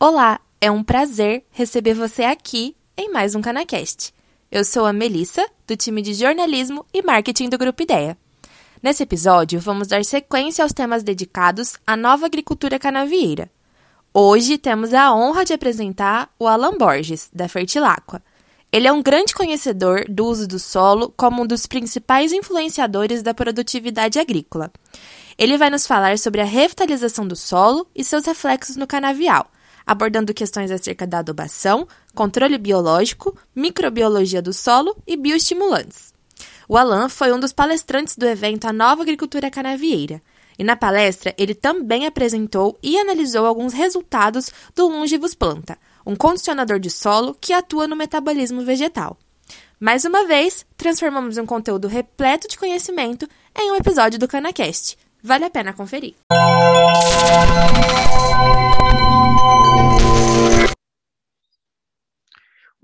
Olá, é um prazer receber você aqui em mais um Canacast. Eu sou a Melissa, do time de jornalismo e marketing do Grupo Ideia. Nesse episódio, vamos dar sequência aos temas dedicados à nova agricultura canavieira. Hoje temos a honra de apresentar o Alan Borges, da Fertilacqua. Ele é um grande conhecedor do uso do solo como um dos principais influenciadores da produtividade agrícola. Ele vai nos falar sobre a revitalização do solo e seus reflexos no canavial, abordando questões acerca da adubação, controle biológico, microbiologia do solo e bioestimulantes. O Alan foi um dos palestrantes do evento A Nova Agricultura Canavieira, e na palestra ele também apresentou e analisou alguns resultados do Longivus Planta, um condicionador de solo que atua no metabolismo vegetal. Mais uma vez, transformamos um conteúdo repleto de conhecimento em um episódio do CanaCast. Vale a pena conferir.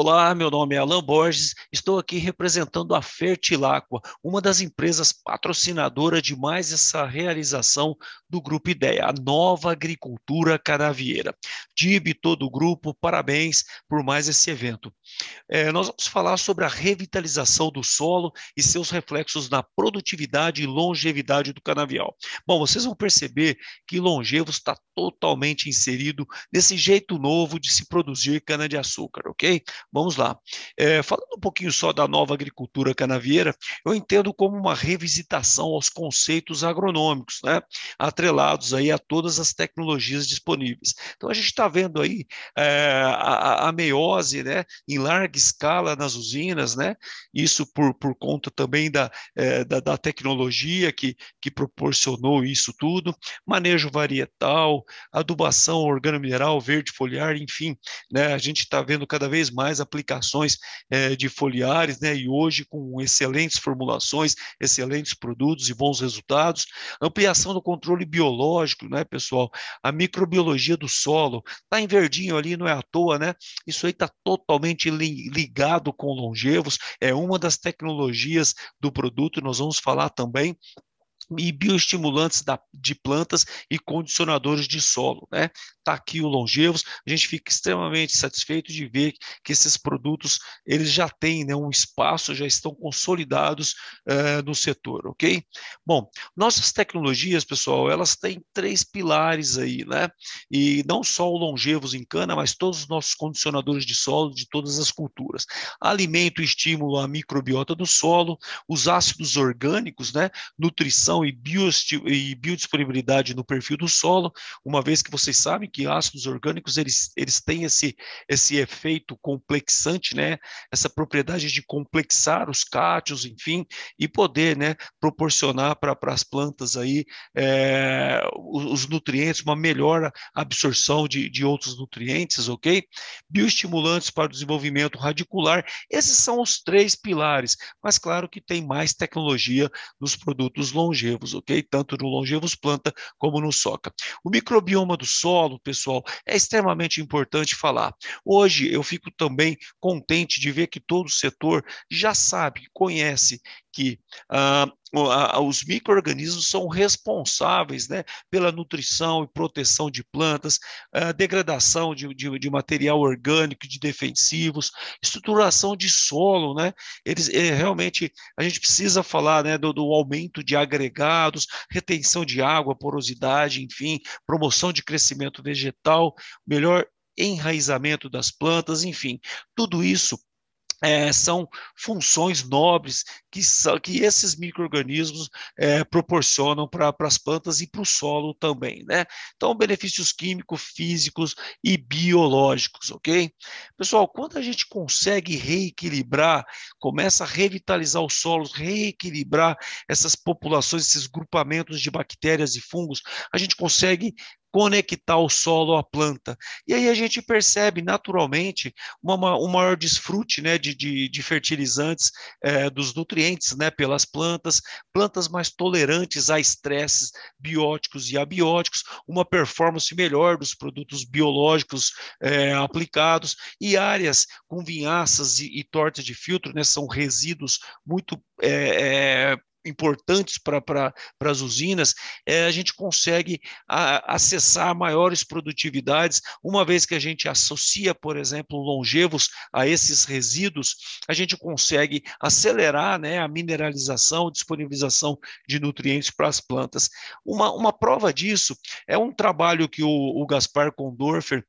Olá, meu nome é Alan Borges, estou aqui representando a Fertilacqua, uma das empresas patrocinadoras de mais essa realização do Grupo Ideia, a nova agricultura canavieira. DIB, todo o grupo, parabéns por mais esse evento. É, nós vamos falar sobre a revitalização do solo e seus reflexos na produtividade e longevidade do canavial. Bom, vocês vão perceber que Longevos está totalmente inserido nesse jeito novo de se produzir cana-de-açúcar, ok? Vamos lá. É, falando um pouquinho só da nova agricultura canavieira, eu entendo como uma revisitação aos conceitos agronômicos, né? Atrelados aí a todas as tecnologias disponíveis. Então a gente está vendo aí é, a, a meiose, né? Em larga escala nas usinas, né? Isso por, por conta também da, é, da, da tecnologia que, que proporcionou isso tudo, manejo varietal, adubação organomineral, verde foliar, enfim, né? A gente está vendo cada vez mais mais aplicações é, de foliares, né, e hoje com excelentes formulações, excelentes produtos e bons resultados. Ampliação do controle biológico, né, pessoal? A microbiologia do solo, está em verdinho ali, não é à toa, né? Isso aí está totalmente li ligado com longevos, é uma das tecnologias do produto, nós vamos falar também e bioestimulantes da, de plantas e condicionadores de solo. Né? Está aqui o Longevos, a gente fica extremamente satisfeito de ver que esses produtos eles já têm né, um espaço, já estão consolidados uh, no setor, ok? Bom, nossas tecnologias, pessoal, elas têm três pilares aí, né? E não só o Longevos em cana, mas todos os nossos condicionadores de solo de todas as culturas. Alimento e estímulo à microbiota do solo, os ácidos orgânicos, né? Nutrição e, bio, biodisponibilidade no perfil do solo, uma vez que vocês sabem que ácidos orgânicos eles, eles têm esse, esse efeito complexante, né? essa propriedade de complexar os cátions, enfim, e poder né, proporcionar para as plantas aí, é, os, os, nutrientes, uma melhor absorção de, de outros nutrientes, ok? Bioestimulantes para o desenvolvimento radicular, esses são os três pilares, mas claro que tem mais tecnologia nos produtos longevos, ok? Tanto no longevos planta como no soca. O microbioma do solo, pessoal, é extremamente importante falar. Hoje eu fico também contente de ver que todo o setor já sabe, conhece que ah, os micro-organismos são responsáveis né, pela nutrição e proteção de plantas, degradação de, de, de, material orgânico, de defensivos, estruturação de solo, né? Eles é, realmente a gente precisa falar né, do, do, aumento de agregados, retenção de água, porosidade, enfim, promoção de crescimento vegetal, melhor enraizamento das plantas, enfim, tudo isso é, são funções nobres que, que esses micro-organismos é, proporcionam para as plantas e para o solo também, né? Então, benefícios químicos, físicos e biológicos, ok? Pessoal, quando a gente consegue reequilibrar, começa a revitalizar os solos, reequilibrar essas populações, esses grupamentos de bactérias e fungos, a gente consegue conectar o solo à planta. E aí a gente percebe naturalmente uma, um maior desfrute né, de, de, de fertilizantes é, dos nutrientes né, pelas plantas, plantas mais tolerantes a estresses bióticos e abióticos, uma performance melhor dos produtos biológicos é, aplicados e áreas com vinhaças e, e tortas de filtro, né, são resíduos muito é, importantes para as usinas, é, a gente consegue a, acessar maiores produtividades, uma vez que a gente associa, por exemplo, longevos a esses resíduos, a gente consegue acelerar né, a mineralização, disponibilização de nutrientes para as plantas. Uma, uma prova disso é um trabalho que o, o Gaspar Condorfer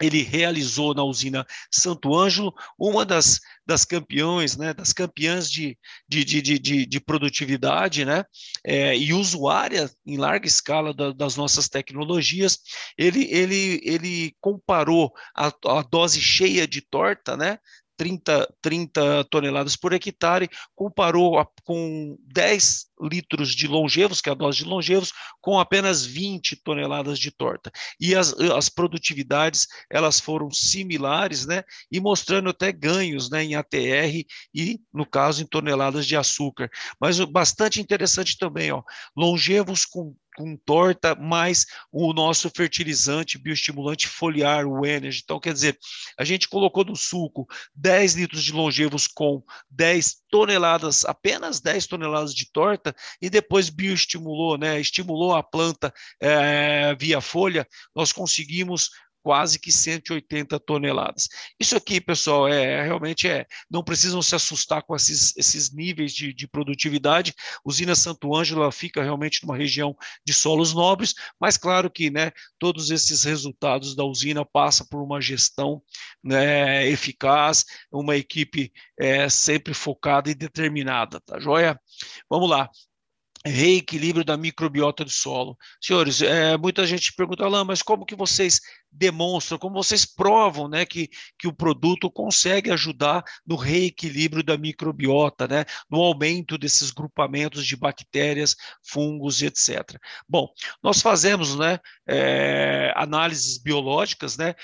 ele realizou na usina Santo Ângelo, uma das, das campeões, né, das campeãs de, de, de, de, de produtividade né, é, e usuária em larga escala da, das nossas tecnologias, ele, ele, ele comparou a, a dose cheia de torta, né, 30, 30 toneladas por hectare, comparou a, com 10 litros de longevos, que é a dose de longevos, com apenas 20 toneladas de torta. E as, as produtividades, elas foram similares, né, e mostrando até ganhos, né, em ATR e, no caso, em toneladas de açúcar. Mas bastante interessante também, ó, longevos com com torta, mais o nosso fertilizante bioestimulante foliar, o Energy. Então, quer dizer, a gente colocou no suco 10 litros de longevos com 10 toneladas, apenas 10 toneladas de torta, e depois bioestimulou, né? Estimulou a planta é, via folha, nós conseguimos quase que 180 toneladas. Isso aqui, pessoal, é realmente é. Não precisam se assustar com esses, esses níveis de, de produtividade. Usina Santo Ângelo fica realmente numa região de solos nobres, mas claro que, né, todos esses resultados da usina passam por uma gestão né, eficaz, uma equipe é, sempre focada e determinada, tá joia? Vamos lá reequilíbrio da microbiota do solo. Senhores, é, muita gente pergunta, Alain, mas como que vocês demonstram, como vocês provam né, que, que o produto consegue ajudar no reequilíbrio da microbiota, né, no aumento desses grupamentos de bactérias, fungos, etc. Bom, nós fazemos né, é, análises biológicas, né,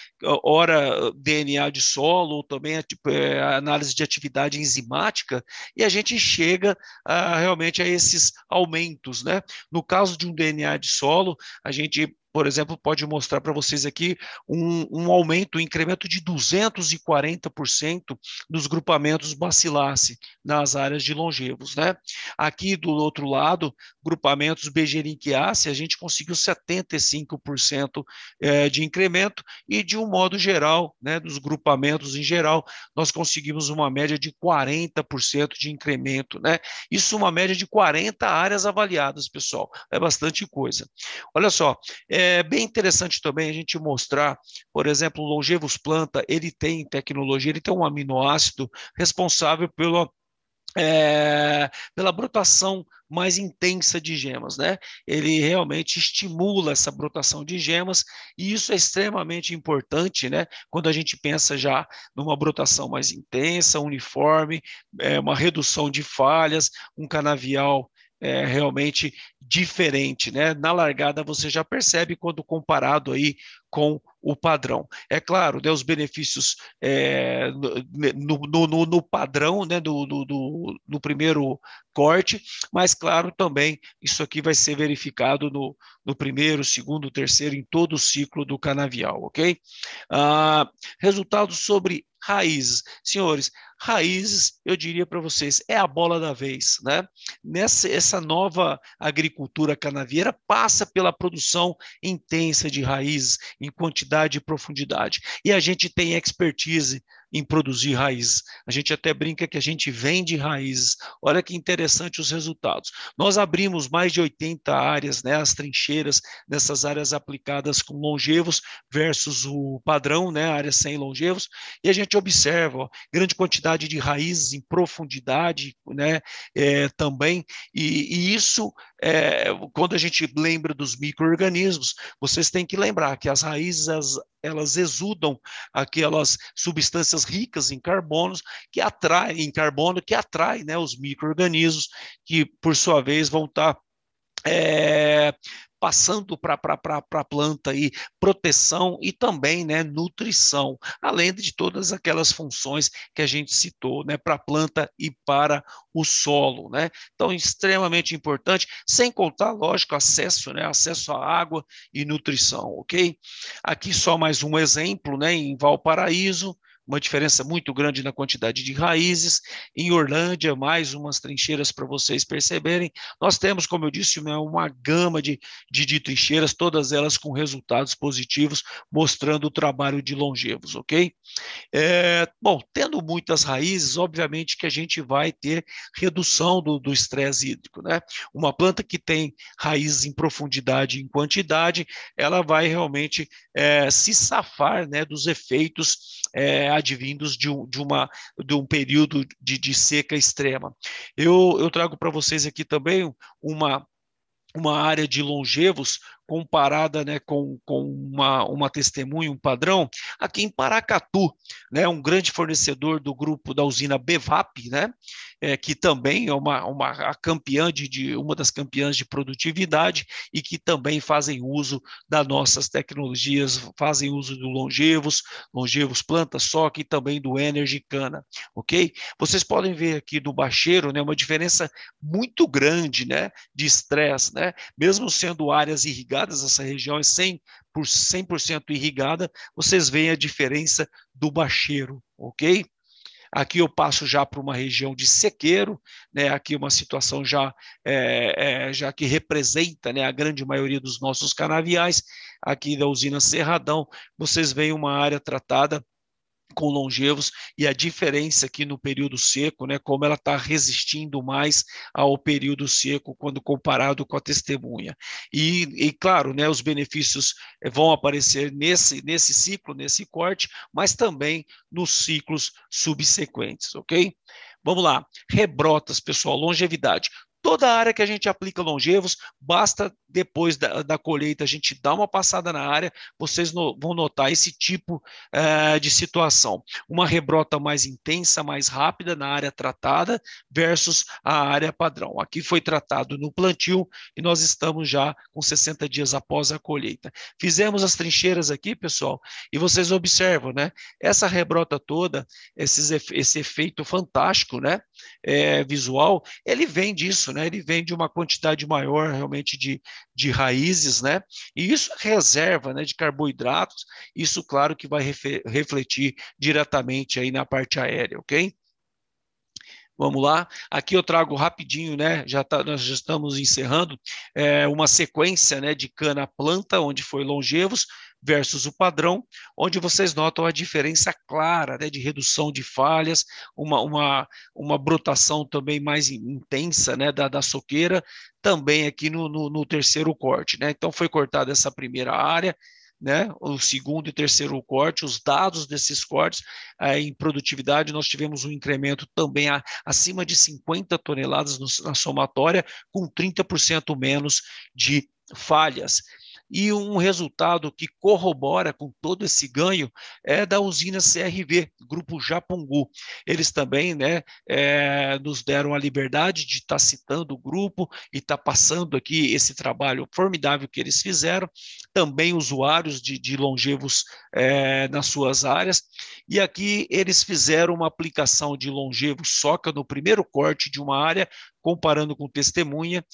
ora DNA de solo, também é, análise de atividade enzimática, e a gente chega a, realmente a esses aumentos. Né? No caso de um DNA de solo, a gente por exemplo, pode mostrar para vocês aqui um, um, aumento, um incremento de 240% dos grupamentos bacilace nas áreas de longevos. Né? Aqui do outro lado, grupamentos Begerinquiaceae, a gente conseguiu 75% é, de incremento e, de um modo geral, né, dos grupamentos em geral, nós conseguimos uma média de 40% de incremento. Né? Isso uma média de 40 áreas avaliadas, pessoal. É bastante coisa. Olha só, é, é bem interessante também a gente mostrar, por exemplo, o Longevos Planta, ele tem tecnologia, ele tem um aminoácido responsável pela é, pela brotação mais intensa de gemas, né? Ele realmente estimula essa brotação de gemas e isso é extremamente importante, né? Quando a gente pensa já numa brotação mais intensa, uniforme, é, uma redução de falhas, um canavial é, realmente diferente, né? Na largada você já percebe quando comparado aí com o padrão. É claro, né, os benefícios é, no, no, no, no, padrão, né, do, do, do, primeiro corte, mas claro também isso aqui vai ser verificado no, no primeiro, segundo, terceiro, em todo o ciclo do canavial, ok? Ah, resultados sobre raízes. Senhores, raízes, eu diria para vocês, é a bola da vez, né? Nessa essa nova agricultura canavieira passa pela produção intensa de raízes em quantidade e profundidade. E a gente tem expertise em produzir raízes. A gente até brinca que a gente vende raízes. Olha que interessante os resultados. Nós abrimos mais de 80 áreas, né, as trincheiras nessas áreas aplicadas com longevos versus o padrão, né, áreas sem longevos, e a gente observa ó, grande quantidade de raízes em profundidade, né, é, também, e, e isso, é, quando a gente lembra dos micro-organismos, vocês têm que lembrar que as raízes, as, elas exudam aquelas substâncias ricas em carbono que atraem em carbono que atrai né, os micro-organismos que por sua vez vão estar tá, é, passando para a planta aí proteção e também né, nutrição, além de todas aquelas funções que a gente citou né, para a planta e para o solo. Né? Então, extremamente importante, sem contar, lógico, acesso, né, acesso à água e nutrição, ok? Aqui só mais um exemplo, né, em Valparaíso, uma diferença muito grande na quantidade de raízes. Em Orlândia, mais umas trincheiras para vocês perceberem. Nós temos, como eu disse, uma, uma gama de, de, de, trincheiras, todas elas com resultados positivos, mostrando o trabalho de longevos, ok? É, bom, tendo muitas raízes, obviamente que a gente vai ter redução do estresse hídrico, né? Uma planta que tem raízes em profundidade e em quantidade, ela vai realmente é, se safar né, dos efeitos é, advindos de um, de, uma, de um período de, de seca extrema. Eu, eu trago para vocês aqui também uma, uma área de longevos comparada né, com, com uma, uma testemunha, um padrão, aqui em Paracatu, né, um grande fornecedor do grupo da usina Bevap, né, é, que também é uma, uma a campeã de, de, uma das campeãs de produtividade e que também fazem uso das nossas tecnologias, fazem uso do longevos, longevos planta soca e também do energy cana, ok? Vocês podem ver aqui no bacheiro, né, uma diferença muito grande, né, de estresse, né, mesmo sendo áreas irrigadas essa região é 100%, por 100% irrigada, vocês veem a diferença do bacheiro, ok? Aqui eu passo já para uma região de sequeiro, né? aqui uma situação já, é, é, já que representa né, a grande maioria dos nossos canaviais, aqui da usina Cerradão, vocês veem uma área tratada com longevos e a diferença aqui no período seco, né, como ela está resistindo mais ao período seco quando comparado com a testemunha. E, e, claro, né, os benefícios eh, vão aparecer nesse, nesse ciclo, nesse corte, mas também nos ciclos subsequentes, ok? Vamos lá, rebrotas, pessoal, longevidade. Toda área que a gente aplica longevos, basta depois da, da colheita a gente dar uma passada na área, vocês no, vão notar esse tipo é, de situação. Uma rebrota mais intensa, mais rápida na área tratada versus a área padrão. Aqui foi tratado no plantio e nós estamos já com 60 dias após a colheita. Fizemos as trincheiras aqui, pessoal, e vocês observam, né? Essa rebrota toda, esses, esse efeito fantástico, né? É, visual, ele vem disso, né? Ele vem de uma quantidade maior realmente de, de raízes, né? E isso é reserva, né, de carboidratos. Isso, claro, que vai refletir diretamente aí na parte aérea, ok? Vamos lá. Aqui eu trago rapidinho, né? Já tá, nós já estamos encerrando é, uma sequência, né, de cana planta, onde foi longevos versus o padrão, onde vocês notam a diferença clara, né, de redução de falhas, uma, uma, uma brotação também mais intensa, né, da, da soqueira, também aqui no, no, no terceiro corte, né? Então foi cortada essa primeira área, né, o segundo e terceiro corte, os dados desses cortes eh, em produtividade, nós tivemos um incremento também a, acima de 50 toneladas no, na somatória, com 30% menos de falhas. E um resultado que corrobora com todo esse ganho é da usina CRV, Grupo Japungu. Eles também né, é, nos deram a liberdade de estar tá citando o grupo e estar tá passando aqui esse trabalho formidável que eles fizeram. Também usuários de, de longevos é, nas suas áreas. E aqui eles fizeram uma aplicação de longevo soca no primeiro corte de uma área, comparando com testemunha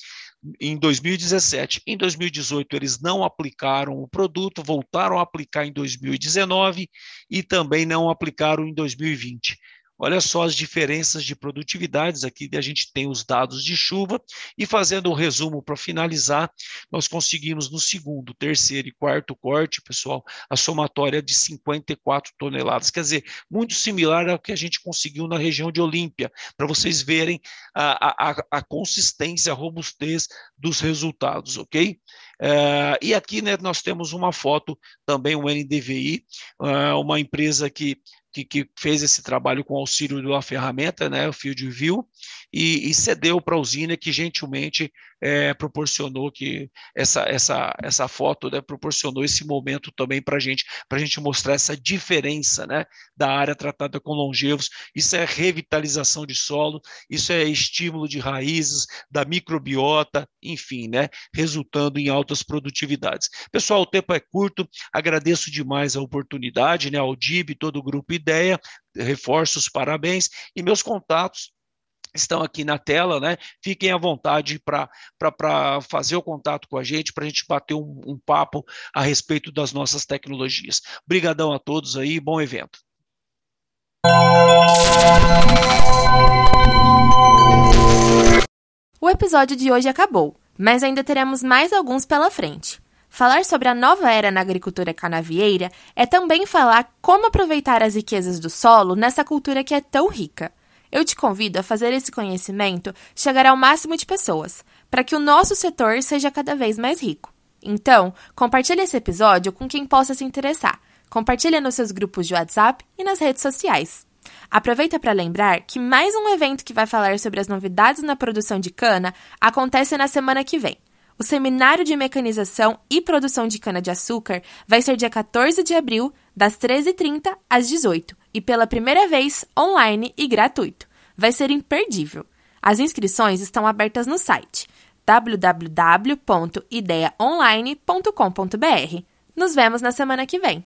em 2017. Em 2018, eles não aplicaram o produto, voltaram a aplicar em 2019 e também não aplicaram em 2020. Olha só as diferenças de produtividades. Aqui a gente tem os dados de chuva e fazendo um resumo para finalizar, nós conseguimos no segundo, terceiro e quarto corte, pessoal, a somatória de 54 toneladas. Quer dizer, muito similar ao que a gente conseguiu na região de Olímpia, para vocês verem a, a, a consistência, a robustez dos resultados, ok? Uh, e aqui né, nós temos uma foto também, um NDVI, uh, é, uma empresa que que, que, fez esse trabalho com auxílio de uma ferramenta, né, o Field View, e, e cedeu para a usina que gentilmente é, proporcionou que essa, essa, essa foto né, proporcionou esse momento também para a gente, para a gente mostrar essa diferença né, da área tratada com longevos. Isso é revitalização de solo, isso é estímulo de raízes, da microbiota, enfim, né, resultando em altas produtividades. Pessoal, o tempo é curto, agradeço demais a oportunidade, né, ao DIB, todo o grupo Ideia, reforço os parabéns e meus contatos estão aqui na tela, né? Fiquem à vontade para fazer o contato com a gente, para a gente bater um, um, papo a respeito das nossas tecnologias. Obrigadão a todos aí, bom evento. O episódio de hoje acabou, mas ainda teremos mais alguns pela frente. Falar sobre a nova era na agricultura canavieira é também falar como aproveitar as riquezas do solo nessa cultura que é tão rica. Eu te convido a fazer esse conhecimento chegar ao máximo de pessoas, para que o nosso setor seja cada vez mais rico. Então, compartilhe esse episódio com quem possa se interessar. Compartilhe nos seus grupos de WhatsApp e nas redes sociais. Aproveita para lembrar que mais um evento que vai falar sobre as novidades na produção de cana acontece na semana que vem. O Seminário de Mecanização e Produção de Cana-de-Açúcar vai ser dia 14 de abril, das 13h30 às 18 e pela primeira vez online e gratuito. Vai ser imperdível. As inscrições estão abertas no site www.ideaonline.com.br. Nos vemos na semana que vem.